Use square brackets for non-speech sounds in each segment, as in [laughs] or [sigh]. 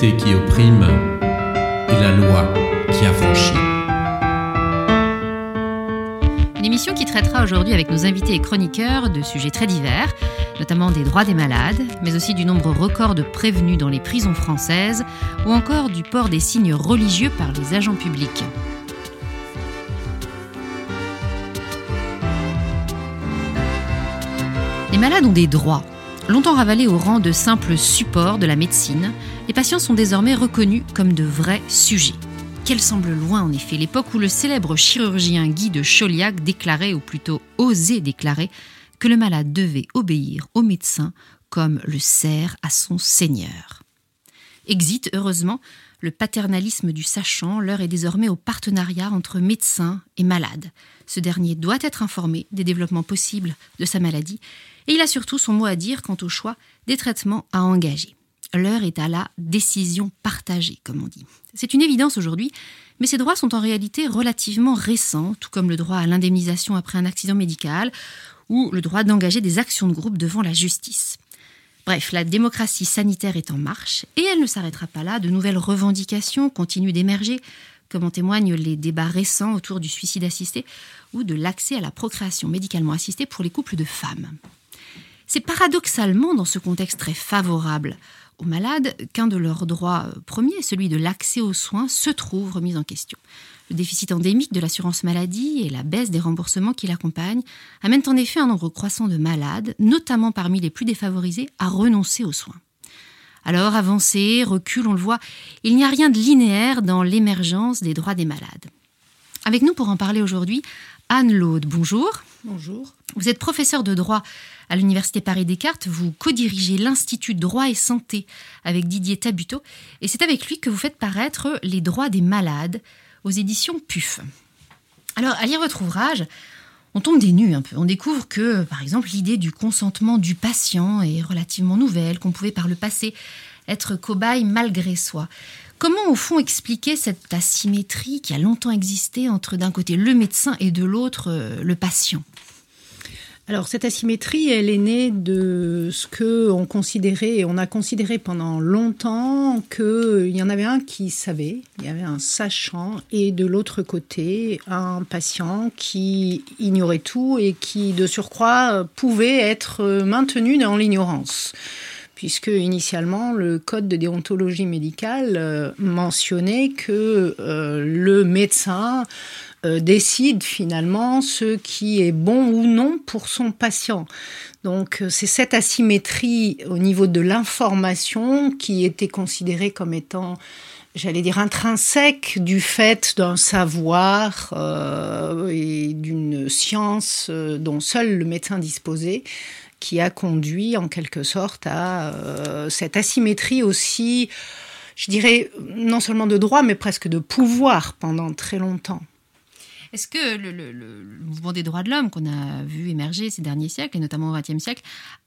qui opprime et la loi qui affranchit. Une émission qui traitera aujourd'hui avec nos invités et chroniqueurs de sujets très divers, notamment des droits des malades, mais aussi du nombre record de prévenus dans les prisons françaises, ou encore du port des signes religieux par les agents publics. Les malades ont des droits. Longtemps ravalés au rang de simples supports de la médecine, les patients sont désormais reconnus comme de vrais sujets. Quelle semble loin en effet l'époque où le célèbre chirurgien Guy de Chauliac déclarait, ou plutôt osait déclarer, que le malade devait obéir au médecin comme le cerf à son seigneur. Exit, heureusement, le paternalisme du sachant, l'heure est désormais au partenariat entre médecin et malade. Ce dernier doit être informé des développements possibles de sa maladie et il a surtout son mot à dire quant au choix des traitements à engager. L'heure est à la décision partagée, comme on dit. C'est une évidence aujourd'hui, mais ces droits sont en réalité relativement récents, tout comme le droit à l'indemnisation après un accident médical ou le droit d'engager des actions de groupe devant la justice. Bref, la démocratie sanitaire est en marche et elle ne s'arrêtera pas là. De nouvelles revendications continuent d'émerger, comme en témoignent les débats récents autour du suicide assisté ou de l'accès à la procréation médicalement assistée pour les couples de femmes. C'est paradoxalement dans ce contexte très favorable aux malades qu'un de leurs droits premiers, celui de l'accès aux soins, se trouve remis en question. Le déficit endémique de l'assurance maladie et la baisse des remboursements qui l'accompagnent amènent en effet un nombre croissant de malades, notamment parmi les plus défavorisés, à renoncer aux soins. Alors, avancée, recul, on le voit, il n'y a rien de linéaire dans l'émergence des droits des malades. Avec nous pour en parler aujourd'hui, Anne Laude, bonjour. Bonjour. Vous êtes professeur de droit à l'Université Paris-Descartes. Vous co-dirigez l'Institut Droit et Santé avec Didier Tabuteau. Et c'est avec lui que vous faites paraître Les droits des malades aux éditions PUF. Alors, à lire votre ouvrage, on tombe des nues un peu. On découvre que, par exemple, l'idée du consentement du patient est relativement nouvelle, qu'on pouvait par le passé être cobaye malgré soi. Comment, au fond, expliquer cette asymétrie qui a longtemps existé entre d'un côté le médecin et de l'autre euh, le patient? Alors cette asymétrie, elle est née de ce que on considérait, et on a considéré pendant longtemps qu'il y en avait un qui savait, il y avait un sachant, et de l'autre côté un patient qui ignorait tout et qui de surcroît pouvait être maintenu dans l'ignorance. Puisque initialement le code de déontologie médicale euh, mentionnait que euh, le médecin euh, décide finalement ce qui est bon ou non pour son patient. Donc euh, c'est cette asymétrie au niveau de l'information qui était considérée comme étant j'allais dire intrinsèque du fait d'un savoir euh, et d'une science dont seul le médecin disposait, qui a conduit en quelque sorte à cette asymétrie aussi, je dirais, non seulement de droit, mais presque de pouvoir pendant très longtemps. Est-ce que le, mouvement des droits de l'homme qu'on a vu émerger ces derniers siècles, et notamment au XXe siècle,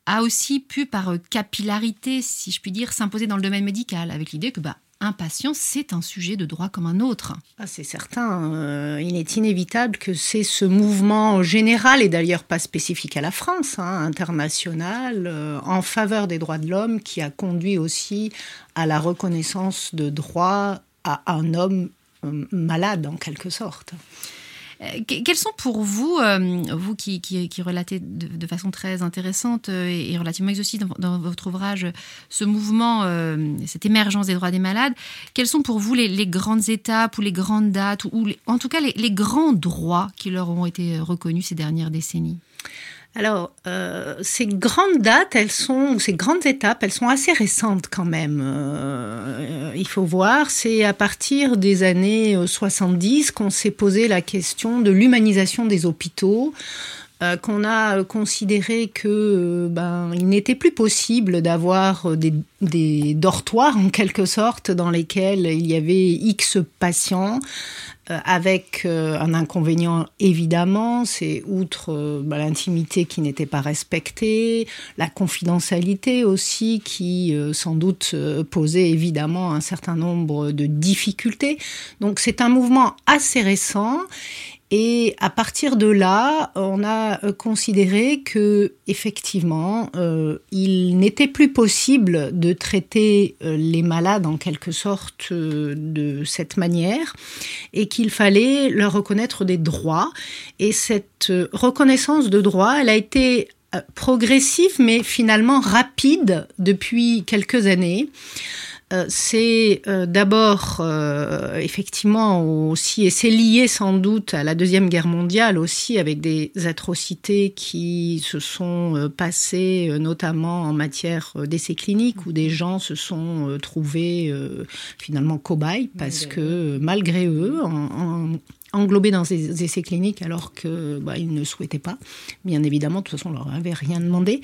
a aussi pu, par capillarité, si je puis dire, s'imposer dans le domaine médical, avec l'idée que bah, un patient, c'est un sujet de droit comme un autre? Ah, c'est certain. Euh, il est inévitable que c'est ce mouvement général, et d'ailleurs pas spécifique à la France, hein, international, euh, en faveur des droits de l'homme, qui a conduit aussi à la reconnaissance de droits à un homme euh, malade, en quelque sorte. Euh, quels sont pour vous, euh, vous qui, relatez de, façon très intéressante euh, et, relativement exhaustive dans, votre ouvrage ce mouvement, cette émergence des droits des malades, quelles sont pour vous les, grandes étapes ou les grandes dates, ou, en tout cas les grands droits qui leur ont été reconnus ces dernières décennies? Alors, euh, ces grandes dates, elles sont, ces grandes étapes, elles sont assez récentes quand même. Euh, il faut voir, c'est à partir des années 70 qu'on s'est posé la question de l'humanisation des hôpitaux. Euh, qu'on a considéré que ben il n'était plus possible d'avoir des, dortoirs en quelque sorte dans lesquels il y avait X patients euh, avec euh, un inconvénient évidemment, c'est outre euh, bah, l'intimité qui n'était pas respectée, la confidentialité aussi qui sans doute posait évidemment un certain nombre de difficultés. Donc c'est un mouvement assez récent Et à partir de là, on a considéré que effectivement, il n'était plus possible de traiter les malades en quelque sorte de cette manière et qu'il fallait leur reconnaître des droits. Et cette reconnaissance de droits, elle a été progressive mais finalement rapide depuis quelques années. Euh, c'est euh, d'abord euh, effectivement aussi, et c'est lié sans doute à la Deuxième Guerre mondiale aussi, avec des atrocités qui se sont passées, notamment en matière d'essais cliniques, où des gens se sont trouvés finalement cobayes, parce que malgré eux, en, englobés dans des essais cliniques alors qu'ils bah, ne souhaitaient pas. Bien évidemment, de toute façon, on leur avait rien demandé.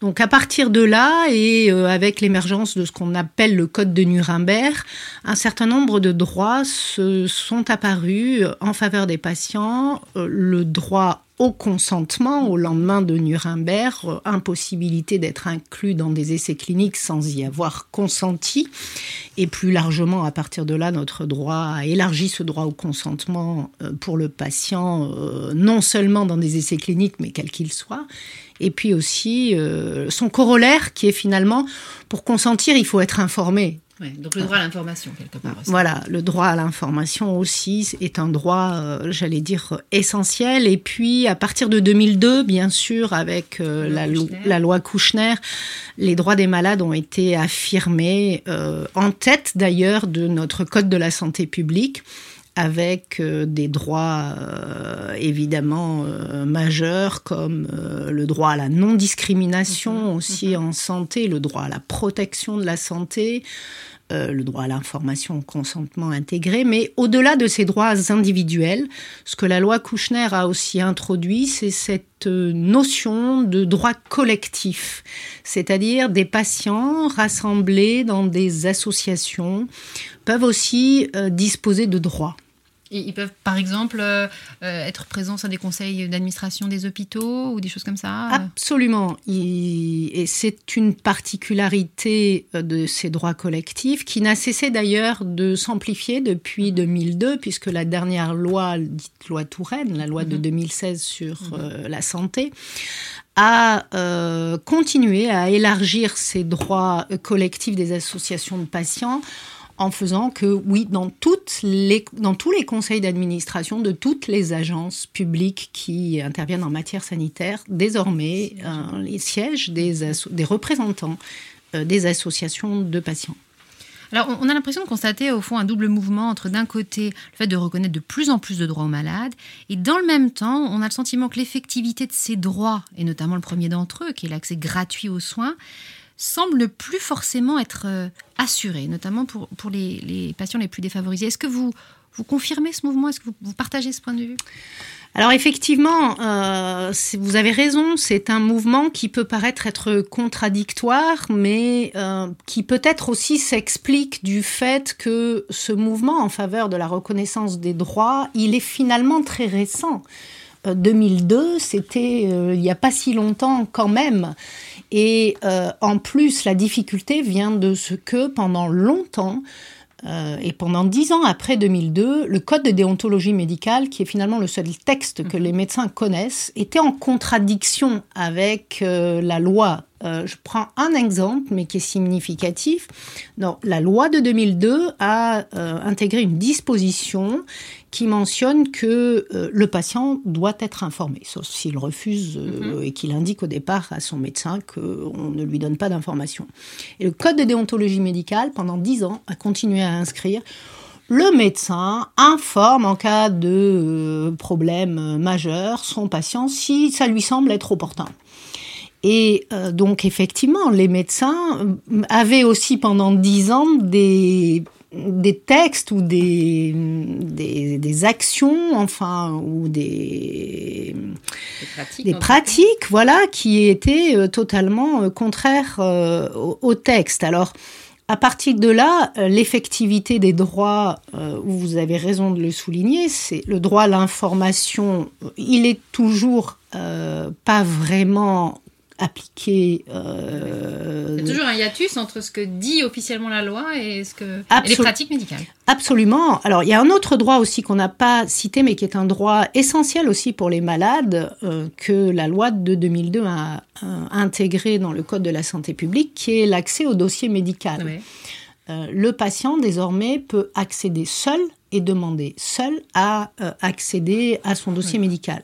Donc à partir de là, et euh, avec l'émergence de ce qu'on appelle le Code de Nuremberg, un certain nombre de droits se sont apparus en faveur des patients. Euh, le droit au consentement au lendemain de Nuremberg, euh, impossibilité d'être inclus dans des essais cliniques sans y avoir consenti. Et plus largement, à partir de là, notre droit a élargi ce droit au consentement euh, pour le patient, euh, non seulement dans des essais cliniques, mais quel qu'il soit. Et puis aussi son corollaire qui est finalement, pour consentir, il faut être informé donc le droit à l'information, quelque part. Voilà, le droit à l'information aussi est un droit, euh, j'allais dire, essentiel. Et puis, à partir de 2002, bien sûr, avec euh, la, la, loi Kouchner, les droits des malades ont été affirmés, euh, en tête d'ailleurs de notre Code de la santé publique avec des droits évidemment majeurs comme le droit à la non-discrimination mhm. aussi mhm. en santé, le droit à la protection de la santé, euh, le droit à l'information, au consentement intégré, mais au-delà de ces droits individuels, ce que la loi Kouchner a aussi introduit, c'est cette euh, notion de droit collectif, c'est-à-dire des patients rassemblés dans des associations peuvent aussi euh, disposer de droits. Ils peuvent, par exemple, euh, euh, être présents à des conseils d'administration des hôpitaux ou des choses comme ça Absolument. Et c'est une particularité euh, de ces droits collectifs qui n'a cessé d'ailleurs de s'amplifier depuis 2002, puisque la dernière loi, dite loi Touraine, la loi de 2016 mhm. sur mhm. la santé, a continué à élargir ces droits collectifs des associations de patients en faisant que, oui, dans, tous les conseils d'administration de toutes les agences publiques qui interviennent en matière sanitaire, désormais, euh, les sièges des, des représentants euh, des associations de patients. Alors, on a l'impression de constater au fond un double mouvement entre d'un côté le fait de reconnaître de plus en plus de droits aux malades, et dans le même temps, on a le sentiment que l'effectivité de ces droits, et notamment le premier d'entre eux, qui est l'accès gratuit aux soins, semble plus forcément être euh, assuré, notamment pour, pour les, patients les plus défavorisés. Est-ce que vous, vous confirmez ce mouvement? Est-ce que vous, partagez ce point de vue? Alors effectivement, euh, vous avez raison, c'est un mouvement qui peut paraître être contradictoire, mais euh, qui peut-être aussi s'explique du fait que ce mouvement en faveur de la reconnaissance des droits, il est finalement très récent. 2002, c'était il n'y a pas si longtemps quand même. Et euh, en plus, la difficulté vient de ce que pendant longtemps, euh, et pendant dix ans après 2002, le code de déontologie médicale, qui est finalement le seul texte que mhm. les médecins connaissent, était en contradiction avec euh, la loi. je prends un exemple, mais qui est significatif. Non, la loi de 2002 a intégré une disposition qui mentionne que euh, le patient doit être informé, sauf s'il refuse euh, mhm. et qu'il indique au départ à son médecin qu'on ne lui donne pas d'informations. Et le Code de déontologie médicale, pendant dix ans, a continué à inscrire le médecin informe en cas de euh, problème majeur son patient si ça lui semble être opportun. Et donc effectivement, les médecins avaient aussi pendant dix ans des des textes ou des, des, actions, enfin, ou des, des pratiques, voilà, qui étaient euh, totalement euh, contraires euh, au, texte. Alors, à partir de là, l'effectivité des droits, vous avez raison de le souligner, c'est le droit à l'information, il est toujours pas vraiment appliquée. Euh, Il y a toujours un hiatus entre ce que dit officiellement la loi et, ce que, les pratiques médicales. Absolument. Alors, il y a un autre droit aussi qu'on n'a pas cité, mais qui est un droit essentiel aussi pour les malades, euh, que la loi de 2002 a, intégré dans le Code de la santé publique, qui est l'accès au dossier médical. Euh, le patient, désormais, peut accéder seul et demander seul à euh, accéder à son dossier médical.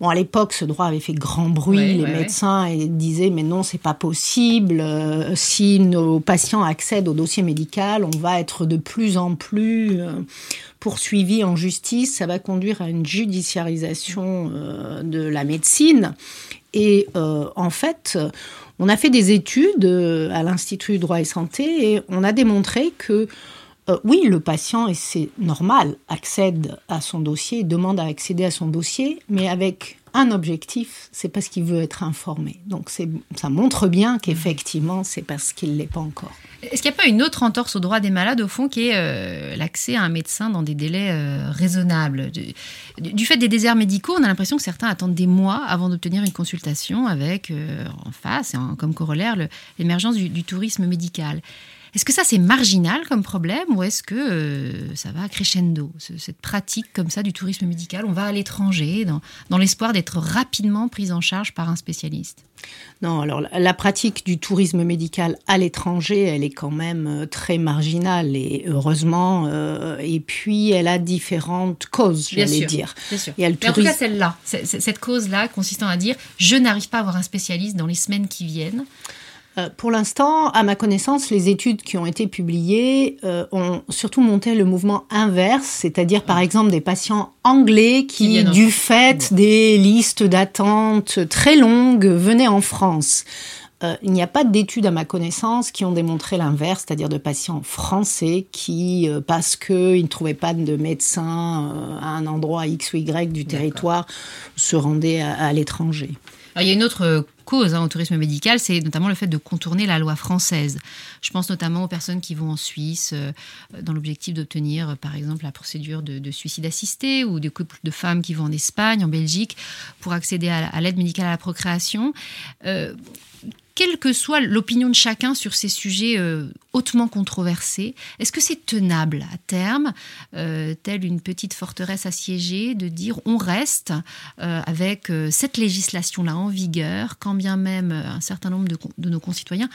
Bon, à l'époque, ce droit avait fait grand bruit. les médecins disaient mais non, c'est pas possible. Euh, si nos patients accèdent au dossier médical, on va être de plus en plus euh, poursuivis en justice. Ça va conduire à une judiciarisation de la médecine. Et en fait, on a fait des études à l'Institut droit et santé et on a démontré que euh, oui, le patient, et c'est normal, accède à son dossier, demande à accéder à son dossier, mais avec un objectif, c'est parce qu'il veut être informé. Donc ça montre bien qu'effectivement, c'est parce qu'il ne l'est pas encore. Est-ce qu'il n'y a pas une autre entorse au droit des malades, au fond, qui est euh, l'accès à un médecin dans des délais euh, raisonnables? Du, fait des déserts médicaux, on a l'impression que certains attendent des mois avant d'obtenir une consultation avec, en face, et comme corollaire, l'émergence du tourisme médical. Est-ce que ça, c'est marginal comme problème ou est-ce que euh, ça va crescendo, cette pratique comme ça du tourisme médical? On va à l'étranger dans, l'espoir d'être rapidement pris en charge par un spécialiste? Non, alors la pratique du tourisme médical à l'étranger, elle est quand même euh, très marginale et heureusement. Euh, et puis, elle a différentes causes, j'allais dire. Bien sûr. Mais en tout cas, celle-là, cette cause-là consistant à dire je n'arrive pas à avoir un spécialiste dans les semaines qui viennent. Euh, pour l'instant, à ma connaissance, les études qui ont été publiées euh, ont surtout monté le mouvement inverse, c'est-à-dire par exemple des patients anglais qui, du fait des listes d'attente très longues, venaient en France. Euh, il n'y a pas d'études à ma connaissance qui ont démontré l'inverse, c'est-à-dire de patients français qui, parce qu'ils ne trouvaient pas de médecin à un endroit X ou Y du territoire, se rendaient à l'étranger. il y a une autre cause hein, au tourisme médical, c'est notamment le fait de contourner la loi française. Je pense notamment aux personnes qui vont en Suisse euh, dans l'objectif d'obtenir, euh, par exemple, la procédure de, suicide assisté ou des couples de femmes qui vont en Espagne, en Belgique, pour accéder à, l'aide médicale à la procréation. Euh, quelle que soit l'opinion de chacun sur ces sujets euh, hautement controversés, est-ce que c'est tenable à terme, euh, telle une petite forteresse assiégée, de dire on reste euh, avec cette législation-là en vigueur, quand bien même un certain nombre de nos concitoyens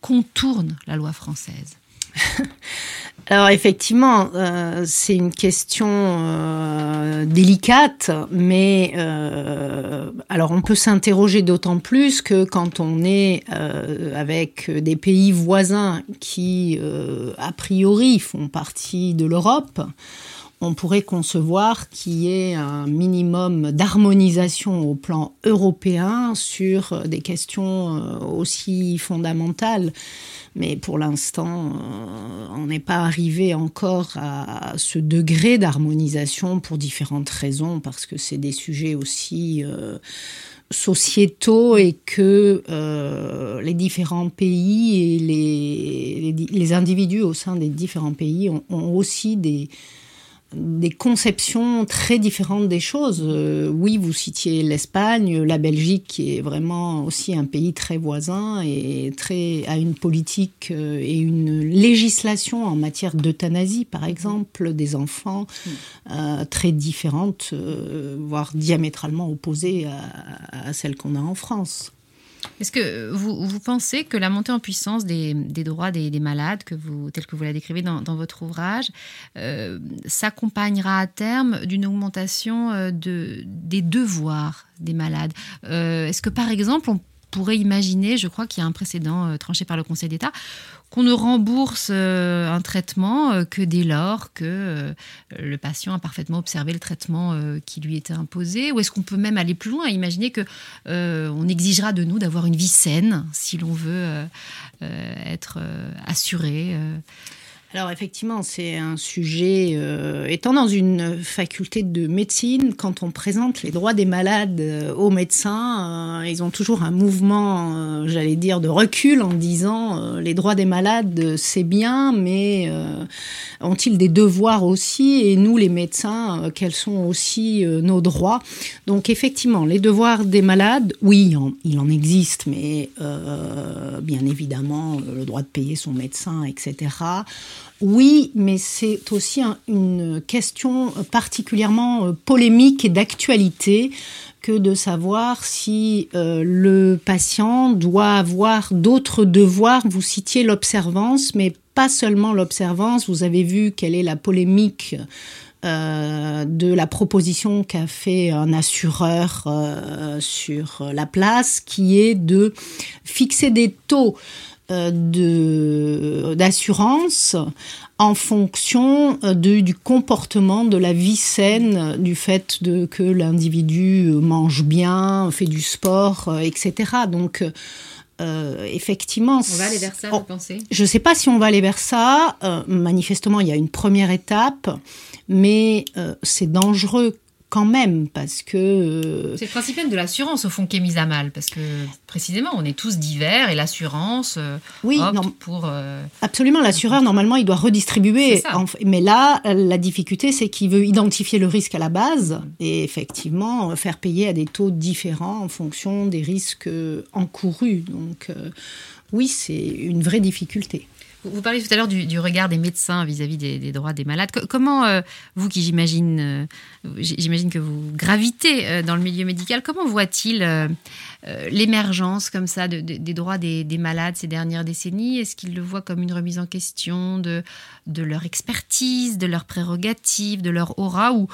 contournent la loi française? [laughs] Alors effectivement, euh, c'est une question euh, délicate, mais euh, alors on peut s'interroger d'autant plus que quand on est avec des pays voisins qui a priori font partie de l'Europe, on pourrait concevoir qu'il y ait un minimum d'harmonisation au plan européen sur des questions aussi fondamentales mais pour l'instant, euh, on n'est pas arrivé encore à ce degré d'harmonisation pour différentes raisons, parce que c'est des sujets aussi euh, sociétaux et que euh, les différents pays et les, les, individus au sein des différents pays ont aussi des des conceptions très différentes des choses. Euh, oui, vous citiez l'Espagne, la Belgique, qui est vraiment aussi un pays très voisin et très, a une politique euh, et une législation en matière d'euthanasie, par exemple, des enfants, euh, très différentes, voire diamétralement opposées à, à celles qu'on a en France. Est-ce que vous, pensez que la montée en puissance des, droits des, des, malades, que vous, tel que vous la décrivez dans, votre ouvrage, euh, s'accompagnera à terme d'une augmentation euh, de, des devoirs des malades? Euh, Est-ce que par exemple on pourrait imaginer, je crois qu'il y a un précédent tranché par le Conseil d'État, qu'on ne rembourse euh, un traitement euh, que dès lors que euh, le patient a parfaitement observé le traitement qui lui était imposé. Ou est-ce qu'on peut même aller plus loin, imaginer que exigera de nous d'avoir une vie saine si l'on veut être assuré alors effectivement, c'est un sujet, euh, étant dans une faculté de médecine, quand on présente les droits des malades euh, aux médecins, euh, ils ont toujours un mouvement, j'allais dire, de recul en disant les droits des malades, c'est bien, mais ont-ils des devoirs aussi? Et nous, les médecins, quels sont aussi nos droits? Donc effectivement, les devoirs des malades, oui, il en existe, mais bien évidemment, le droit de payer son médecin, etc. Oui, mais c'est aussi une question particulièrement euh, polémique et d'actualité que de savoir si euh, le patient doit avoir d'autres devoirs. Vous citiez l'observance, mais pas seulement l'observance. Vous avez vu quelle est la polémique euh, de la proposition qu'a fait un assureur sur la place, qui est de fixer des taux d'assurance en fonction euh, de, du comportement, de la vie saine, du fait de que l'individu mange bien, fait du sport, euh, etc. Donc, effectivement. On va aller vers ça, vous pensez? Je ne sais pas si on va aller vers ça. manifestement, il y a une première étape, mais c'est dangereux quand même, parce que... Euh, c'est le principe même de l'assurance, au fond, qui est mise à mal, parce que précisément, on est tous divers, et l'assurance euh, oui, pour... Euh, absolument, l'assureur, normalement, il doit redistribuer. mais là, la difficulté, c'est qu'il veut identifier le risque à la base, et effectivement, faire payer à des taux différents en fonction des risques encourus. Donc, oui, c'est une vraie difficulté. Vous parliez tout à l'heure du, regard des médecins vis-à-vis des, droits des malades. comment, euh, vous qui j'imagine, euh, j'imagine que vous gravitez euh, dans le milieu médical, comment voit-il l'émergence comme ça des droits des, malades ces dernières décennies? Est-ce qu'il le voit comme une remise en question de, de leur expertise, de leurs prérogatives, de leur aura? Ou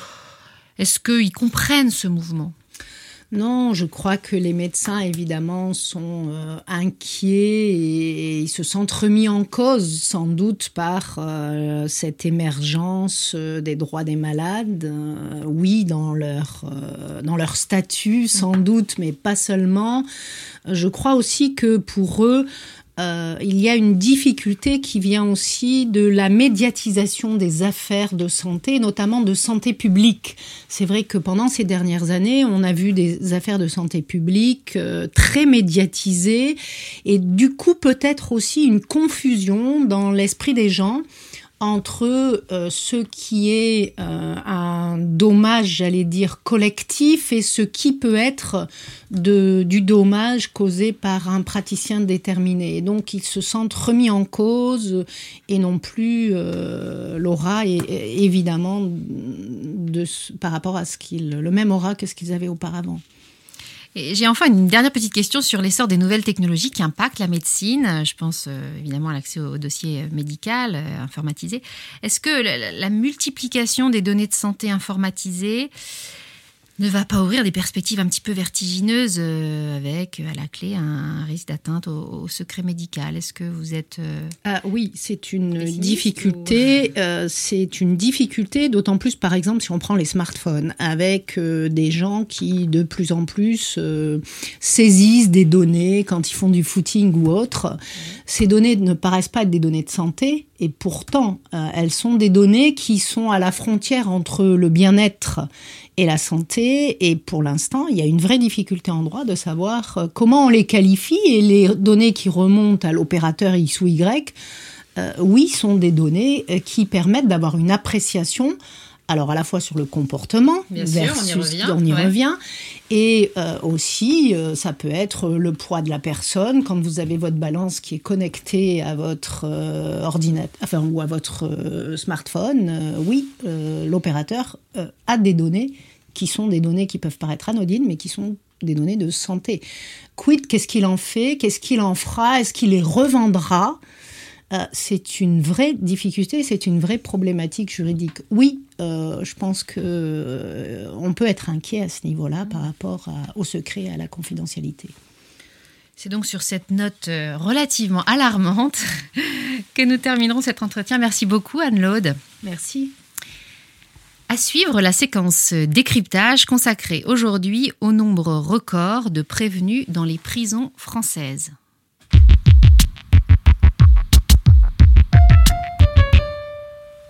est-ce qu'ils comprennent ce mouvement? Non, je crois que les médecins, évidemment, sont euh, inquiets et, ils se sentent remis en cause, sans doute, par euh, cette émergence euh, des droits des malades. oui, dans leur, dans leur statut, sans doute, mais pas seulement. Je crois aussi que pour eux, euh, il y a une difficulté qui vient aussi de la médiatisation des affaires de santé, notamment de santé publique. C'est vrai que pendant ces dernières années, on a vu des affaires de santé publique euh, très médiatisées et du coup peut-être aussi une confusion dans l'esprit des gens entre euh, ce qui est euh, un dommage, j'allais dire, collectif et ce qui peut être du dommage causé par un praticien déterminé. donc ils se sentent remis en cause et non plus euh, l'aura, évidemment, de, par rapport à ce qu'ils, le même aura que ce qu'ils avaient auparavant. J'ai enfin une dernière petite question sur l'essor des nouvelles technologies qui impactent la médecine. Je pense euh, évidemment à l'accès au dossier médical euh, informatisé. Est-ce que la, multiplication des données de santé informatisées ne va pas ouvrir des perspectives un petit peu vertigineuses euh, avec à la clé un, risque d'atteinte au, secret médical Est-ce que vous êtes euh, ah, Oui, c'est une difficulté. Euh, c'est une difficulté, d'autant plus par exemple si on prend les smartphones, avec des gens qui de plus en plus saisissent des données quand ils font du footing ou autre. Ces données ne paraissent pas être des données de santé, et pourtant elles sont des données qui sont à la frontière entre le bien-être et la santé. Et pour l'instant, il y a une vraie difficulté en droit de savoir euh, comment on les qualifie et les données qui remontent à l'opérateur X ou Y, euh, oui, sont des données euh, qui permettent d'avoir une appréciation alors à la fois sur le comportement, Bien sûr, on y revient, on y revient et aussi ça peut être le poids de la personne quand vous avez votre balance qui est connectée à votre ordinateur, enfin ou à votre smartphone. oui, l'opérateur a des données qui sont des données qui peuvent paraître anodines, mais qui sont des données de santé. Quid, qu'est-ce qu'il en fait? Qu'est-ce qu'il en fera? Est-ce qu'il les revendra? Euh, c'est une vraie difficulté, c'est une vraie problématique juridique. Oui, euh, je pense que euh, on peut être inquiet à ce niveau-là par rapport au secret et à la confidentialité. C'est donc sur cette note relativement alarmante [laughs] que nous terminerons cet entretien. Merci beaucoup Anne-Laude. Merci. À suivre la séquence décryptage consacrée aujourd'hui au nombre record de prévenus dans les prisons françaises.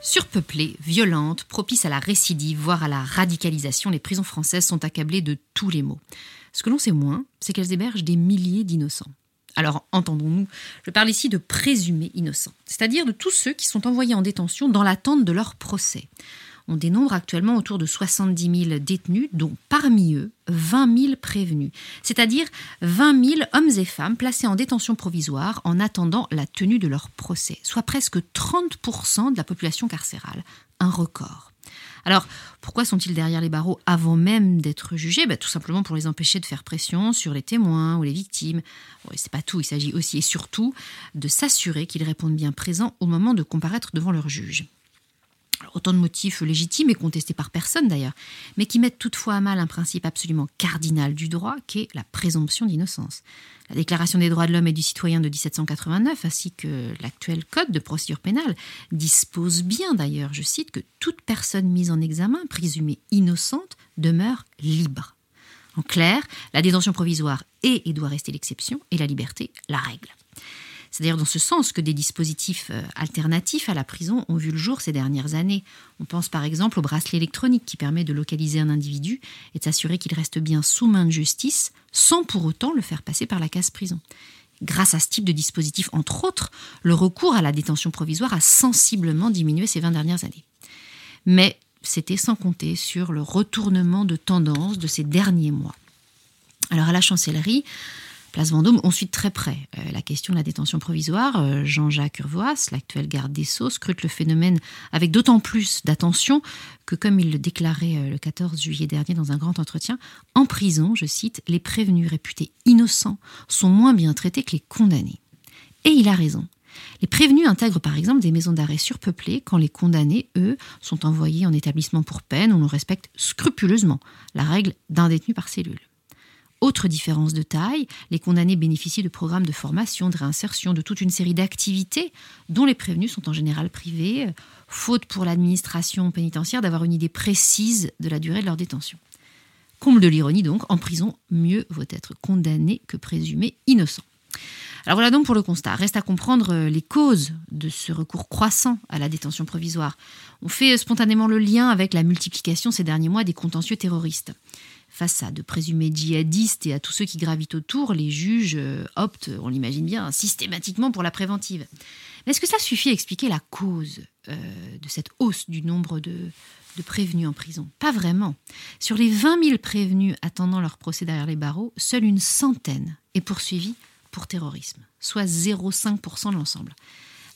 Surpeuplées, violentes, propices à la récidive, voire à la radicalisation, les prisons françaises sont accablées de tous les maux. Ce que l'on sait moins, c'est qu'elles hébergent des milliers d'innocents. Alors, entendons-nous, je parle ici de présumés innocents, c'est-à-dire de tous ceux qui sont envoyés en détention dans l'attente de leur procès. On dénombre actuellement autour de 70 000 détenus, dont parmi eux 20 000 prévenus, c'est-à-dire 20 000 hommes et femmes placés en détention provisoire en attendant la tenue de leur procès, soit presque 30% de la population carcérale, un record. Alors, pourquoi sont-ils derrière les barreaux avant même d'être jugés? Ben, Tout simplement pour les empêcher de faire pression sur les témoins ou les victimes. Ce c'est pas tout, il s'agit aussi et surtout de s'assurer qu'ils répondent bien présents au moment de comparaître devant leur juge autant de motifs légitimes et contestés par personne d'ailleurs, mais qui mettent toutefois à mal un principe absolument cardinal du droit, qui est la présomption d'innocence. La Déclaration des droits de l'homme et du citoyen de 1789, ainsi que l'actuel Code de procédure pénale, dispose bien d'ailleurs, je cite, que toute personne mise en examen, présumée innocente, demeure libre. En clair, la détention provisoire est et doit rester l'exception, et la liberté la règle. C'est d'ailleurs dans ce sens que des dispositifs euh, alternatifs à la prison ont vu le jour ces dernières années. On pense par exemple au bracelet électronique qui permet de localiser un individu et de s'assurer qu'il reste bien sous main de justice sans pour autant le faire passer par la case prison. Grâce à ce type de dispositif, entre autres, le recours à la détention provisoire a sensiblement diminué ces 20 dernières années. Mais c'était sans compter sur le retournement de tendance de ces derniers mois. Alors à la chancellerie, Place Vendôme, on suit très près euh, la question de la détention provisoire. Euh, Jean-Jacques Urvoas, l'actuel garde des Sceaux, scrute le phénomène avec d'autant plus d'attention que, comme il le déclarait euh, le 14 juillet dernier dans un grand entretien, en prison, je cite, les prévenus réputés innocents sont moins bien traités que les condamnés. Et il a raison. Les prévenus intègrent par exemple des maisons d'arrêt surpeuplées quand les condamnés, eux, sont envoyés en établissement pour peine où l'on respecte scrupuleusement la règle d'un détenu par cellule. Autre différence de taille, les condamnés bénéficient de programmes de formation, de réinsertion, de toute une série d'activités dont les prévenus sont en général privés, faute pour l'administration pénitentiaire d'avoir une idée précise de la durée de leur détention. Comble de l'ironie donc, en prison, mieux vaut être condamné que présumé innocent. Alors voilà donc pour le constat. Reste à comprendre les causes de ce recours croissant à la détention provisoire. On fait spontanément le lien avec la multiplication ces derniers mois des contentieux terroristes. Face à de présumés djihadistes et à tous ceux qui gravitent autour, les juges euh, optent, on l'imagine bien, systématiquement pour la préventive. Mais est-ce que ça suffit à expliquer la cause euh, de cette hausse du nombre de, de prévenus en prison? Pas vraiment. Sur les 20 000 prévenus attendant leur procès derrière les barreaux, seule une centaine est poursuivie pour terrorisme, soit 0,5% de l'ensemble.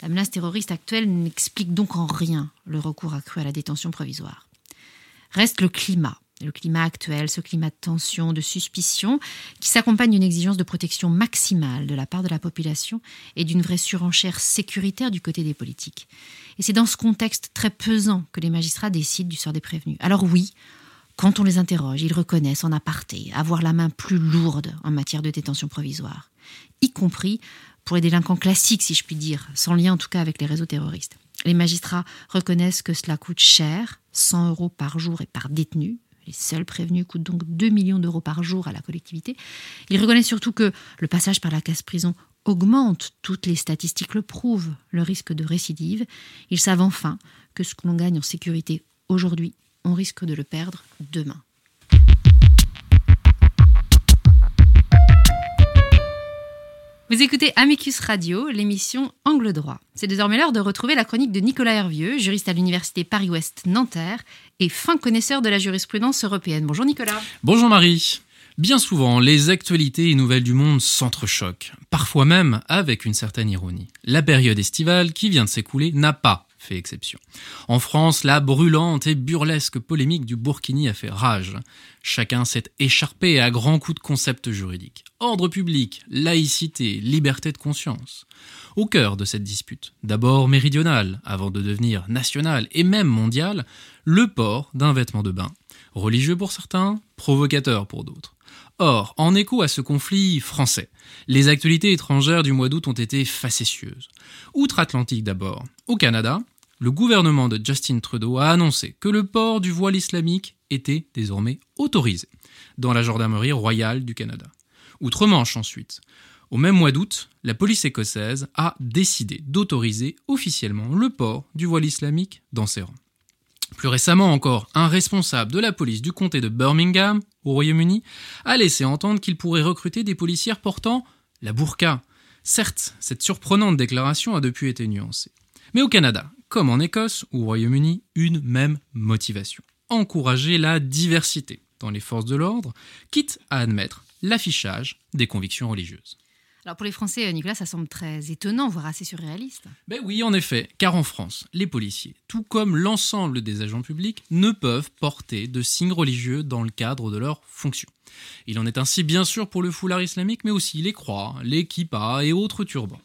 La menace terroriste actuelle n'explique donc en rien le recours accru à la détention provisoire. Reste le climat le climat actuel, ce climat de tension, de suspicion, qui s'accompagne d'une exigence de protection maximale de la part de la population et d'une vraie surenchère sécuritaire du côté des politiques. Et c'est dans ce contexte très pesant que les magistrats décident du sort des prévenus. Alors oui, quand on les interroge, ils reconnaissent en aparté avoir la main plus lourde en matière de détention provisoire, y compris pour les délinquants classiques, si je puis dire, sans lien en tout cas avec les réseaux terroristes. Les magistrats reconnaissent que cela coûte cher, 100 euros par jour et par détenu, les seuls prévenus coûtent donc 2 millions d'euros par jour à la collectivité. Il reconnaît surtout que le passage par la casse prison augmente, toutes les statistiques le prouvent, le risque de récidive. Ils savent enfin que ce que l'on gagne en sécurité aujourd'hui, on risque de le perdre demain. Vous écoutez Amicus Radio, l'émission Angle droit. C'est désormais l'heure de retrouver la chronique de Nicolas Hervieux, juriste à l'université Paris-Ouest Nanterre et fin connaisseur de la jurisprudence européenne. Bonjour Nicolas. Bonjour Marie. Bien souvent, les actualités et nouvelles du monde s'entrechoquent, parfois même avec une certaine ironie. La période estivale qui vient de s'écouler n'a pas exception. En France, la brûlante et burlesque polémique du Burkini a fait rage. Chacun s'est écharpé à grands coups de concepts juridiques. Ordre public, laïcité, liberté de conscience. Au cœur de cette dispute, d'abord méridionale, avant de devenir nationale et même mondiale, le port d'un vêtement de bain. Religieux pour certains, provocateur pour d'autres. Or, en écho à ce conflit français, les actualités étrangères du mois d'août ont été facétieuses. Outre-Atlantique d'abord, au Canada, le gouvernement de Justin Trudeau a annoncé que le port du voile islamique était désormais autorisé dans la gendarmerie royale du Canada. Outre-Manche ensuite, Au même mois d'août, la police écossaise a décidé d'autoriser officiellement le port du voile islamique dans ses rangs. Plus récemment encore, un responsable de la police du comté de Birmingham, au Royaume-Uni, a laissé entendre qu'il pourrait recruter des policières portant la burqa. Certes, cette surprenante déclaration a depuis été nuancée. Mais au Canada, comme en Écosse ou au Royaume-Uni, une même motivation. Encourager la diversité dans les forces de l'ordre, quitte à admettre l'affichage des convictions religieuses. Alors pour les Français, Nicolas, ça semble très étonnant, voire assez surréaliste. Ben oui, en effet, car en France, les policiers, tout comme l'ensemble des agents publics, ne peuvent porter de signes religieux dans le cadre de leur fonction. Il en est ainsi bien sûr pour le foulard islamique, mais aussi les croix, les kippas et autres turbans.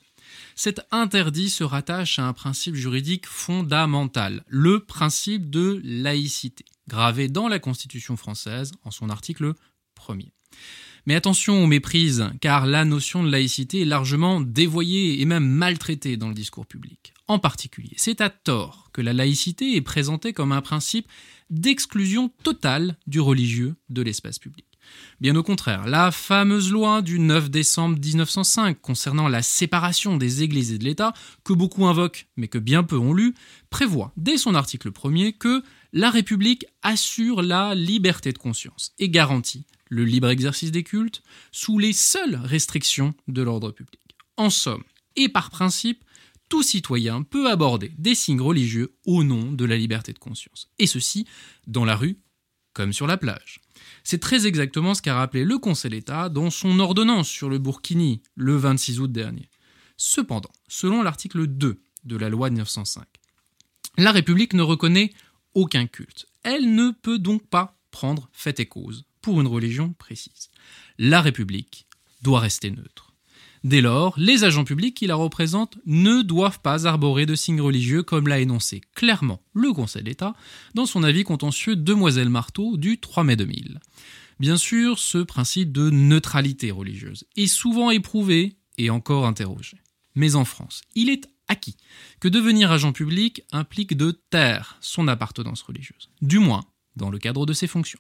Cet interdit se rattache à un principe juridique fondamental, le principe de laïcité, gravé dans la Constitution française en son article 1er. Mais attention aux méprises, car la notion de laïcité est largement dévoyée et même maltraitée dans le discours public. En particulier, c'est à tort que la laïcité est présentée comme un principe d'exclusion totale du religieux de l'espace public. Bien au contraire, la fameuse loi du 9 décembre 1905 concernant la séparation des églises et de l'État, que beaucoup invoquent mais que bien peu ont lu, prévoit dès son article premier que la République assure la liberté de conscience et garantit le libre exercice des cultes sous les seules restrictions de l'ordre public. En somme, et par principe, tout citoyen peut aborder des signes religieux au nom de la liberté de conscience. Et ceci dans la rue comme sur la plage. C'est très exactement ce qu'a rappelé le Conseil d'État dans son ordonnance sur le Burkini le 26 août dernier. Cependant, selon l'article 2 de la loi de 1905, la République ne reconnaît aucun culte. Elle ne peut donc pas prendre fait et cause pour une religion précise. La République doit rester neutre. Dès lors, les agents publics qui la représentent ne doivent pas arborer de signes religieux comme l'a énoncé clairement le Conseil d'État dans son avis contentieux Demoiselle Marteau du 3 mai 2000. Bien sûr, ce principe de neutralité religieuse est souvent éprouvé et encore interrogé. Mais en France, il est acquis que devenir agent public implique de taire son appartenance religieuse. Du moins, dans le cadre de ses fonctions.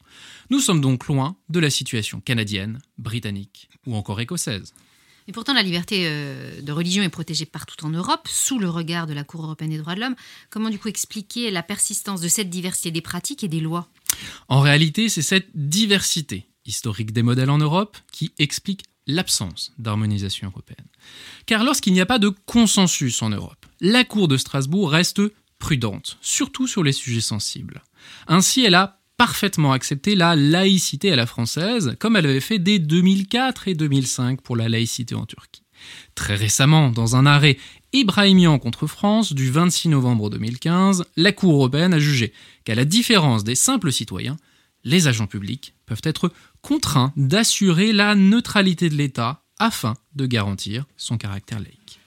Nous sommes donc loin de la situation canadienne, britannique ou encore écossaise. Et pourtant, la liberté euh, de religion est protégée partout en Europe, sous le regard de la Cour européenne des droits de l'homme. Comment du coup expliquer la persistance de cette diversité des pratiques et des lois? En réalité, c'est cette diversité historique des modèles en Europe qui explique l'absence d'harmonisation européenne. Car lorsqu'il n'y a pas de consensus en Europe, la Cour de Strasbourg reste prudente, surtout sur les sujets sensibles. Ainsi, elle a parfaitement accepté la laïcité à la française, comme elle avait fait dès 2004 et 2005 pour la laïcité en Turquie. Très récemment, dans un arrêt Ibrahimian contre France du 26 novembre 2015, la Cour européenne a jugé qu'à la différence des simples citoyens, les agents publics peuvent être contraints d'assurer la neutralité de l'État afin de garantir son caractère laïque.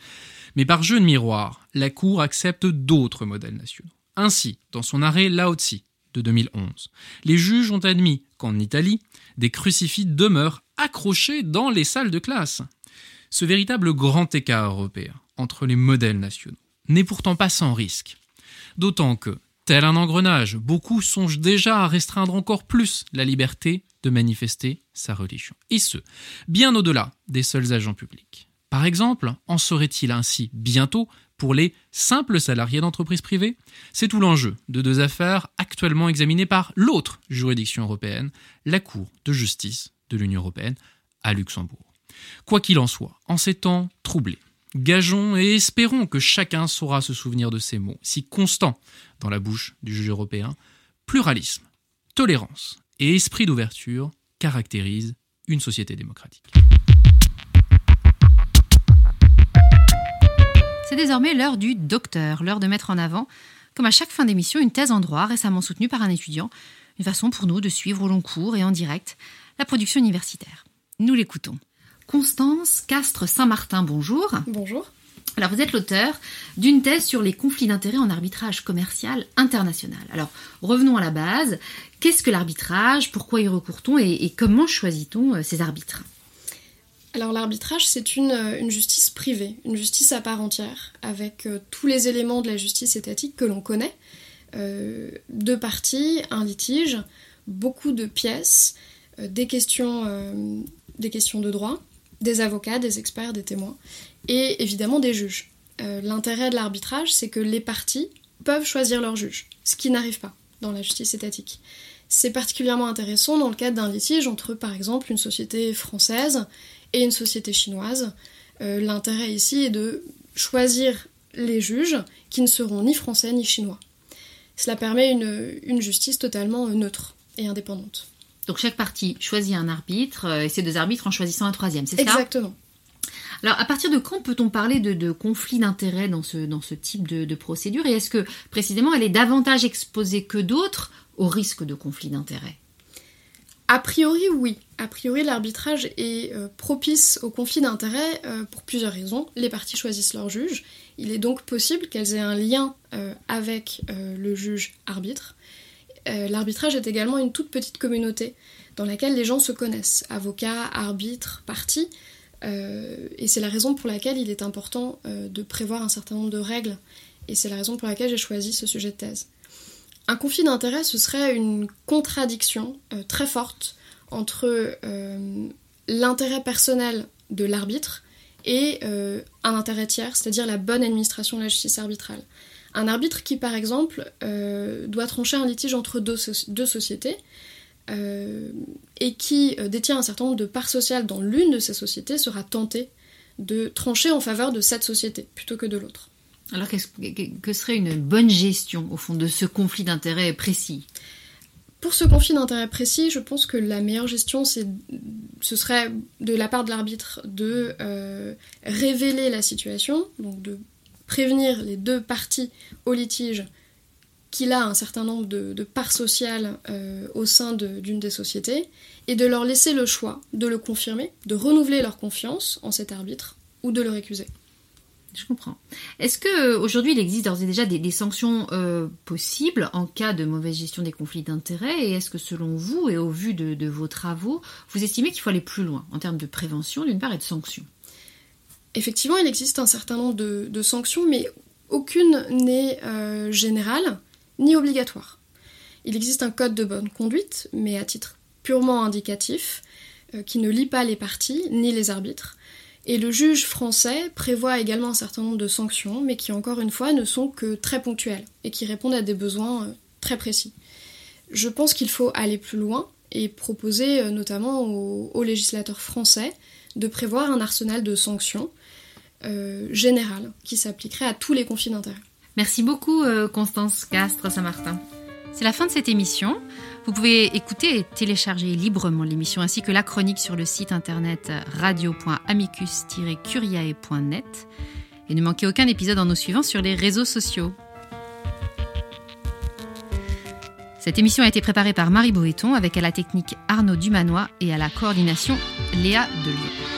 Mais par jeu de miroir, la Cour accepte d'autres modèles nationaux. Ainsi, dans son arrêt Laotsi de 2011, les juges ont admis qu'en Italie, des crucifix demeurent accrochés dans les salles de classe. Ce véritable grand écart européen entre les modèles nationaux n'est pourtant pas sans risque. D'autant que, tel un engrenage, beaucoup songent déjà à restreindre encore plus la liberté de manifester sa religion. Et ce, bien au-delà des seuls agents publics. Par exemple, en serait-il ainsi bientôt pour les simples salariés d'entreprises privées? C'est tout l'enjeu de deux affaires actuellement examinées par l'autre juridiction européenne, la Cour de justice de l'Union européenne à Luxembourg. Quoi qu'il en soit, en ces temps troublés, gageons et espérons que chacun saura se souvenir de ces mots, si constants dans la bouche du juge européen, pluralisme, tolérance et esprit d'ouverture caractérisent une société démocratique. C'est désormais l'heure du docteur, l'heure de mettre en avant, comme à chaque fin d'émission, une thèse en droit récemment soutenue par un étudiant, une façon pour nous de suivre au long cours et en direct la production universitaire. Nous l'écoutons. Constance Castre-Saint-Martin, bonjour. Bonjour. Alors, vous êtes l'auteur d'une thèse sur les conflits d'intérêts en arbitrage commercial international. Alors, revenons à la base. Qu'est-ce que l'arbitrage? Pourquoi y recourt-on? Et, et, comment choisit-on euh, ces arbitres? Alors l'arbitrage, c'est une, une, justice privée, une justice à part entière, avec euh, tous les éléments de la justice étatique que l'on connaît. Euh, deux parties, un litige, beaucoup de pièces, euh, des, questions, euh, des questions de droit, des avocats, des experts, des témoins, et évidemment des juges. Euh, l'intérêt de l'arbitrage, c'est que les parties peuvent choisir leur juge, ce qui n'arrive pas dans la justice étatique. C'est particulièrement intéressant dans le cadre d'un litige entre, par exemple, une société française et une société chinoise. Euh, l'intérêt ici est de choisir les juges qui ne seront ni français ni chinois. Cela permet une, justice totalement neutre et indépendante. Donc chaque partie choisit un arbitre euh, et ces deux arbitres en choisissant un troisième, c'est ça? Exactement. Alors, à partir de quand peut-on parler de, conflit d'intérêts dans ce, dans ce type de, procédure? Et est-ce que, précisément, elle est davantage exposée que d'autres au risque de conflit d'intérêts? A priori, oui. A priori, l'arbitrage est euh, propice au conflit d'intérêts euh, pour plusieurs raisons. Les parties choisissent leur juge. Il est donc possible qu'elles aient un lien euh, avec le juge arbitre. l'arbitrage est également une toute petite communauté dans laquelle les gens se connaissent. Avocats, arbitres, parties. Euh, et c'est la raison pour laquelle il est important de prévoir un certain nombre de règles. Et c'est la raison pour laquelle j'ai choisi ce sujet de thèse. Un conflit d'intérêts, ce serait une contradiction euh, très forte entre l'intérêt personnel de l'arbitre et un intérêt tiers, c'est-à-dire la bonne administration de la justice arbitrale. Un arbitre qui, par exemple, doit trancher un litige entre deux, sociétés, euh, et qui euh, détient un certain nombre de parts sociales dans l'une de ces sociétés sera tenté de trancher en faveur de cette société plutôt que de l'autre. Alors que serait une bonne gestion au fond de ce conflit d'intérêts précis? Pour ce conflit d'intérêts précis, je pense que la meilleure gestion, ce serait de la part de l'arbitre de euh, révéler la situation, donc de prévenir les deux parties au litige qu'il a un certain nombre de, parts sociales euh, au sein d'une des sociétés, et de leur laisser le choix de le confirmer, de renouveler leur confiance en cet arbitre, ou de le récuser. Je comprends. Est-ce que aujourd'hui il existe d'ores et déjà des, sanctions euh, possibles en cas de mauvaise gestion des conflits d'intérêts? Et est-ce que selon vous et au vu de, vos travaux, vous estimez qu'il faut aller plus loin en termes de prévention d'une part et de sanctions? Effectivement, il existe un certain nombre de, sanctions, mais aucune n'est euh, générale ni obligatoire. Il existe un code de bonne conduite, mais à titre purement indicatif, euh, qui ne lie pas les parties ni les arbitres. Et le juge français prévoit également un certain nombre de sanctions, mais qui encore une fois ne sont que très ponctuelles et qui répondent à des besoins euh, très précis. Je pense qu'il faut aller plus loin et proposer euh, notamment aux, législateurs français de prévoir un arsenal de sanctions générales qui s'appliquerait à tous les conflits d'intérêts. Merci beaucoup euh, Constance Castres Saint-Martin. C'est la fin de cette émission. Vous pouvez écouter et télécharger librement l'émission ainsi que la chronique sur le site internet radio.amicus-curiae.net et ne manquez aucun épisode en nous suivant sur les réseaux sociaux. Cette émission a été préparée par Marie Boéton avec à la technique Arnaud Dumanois et à la coordination Léa Delieu.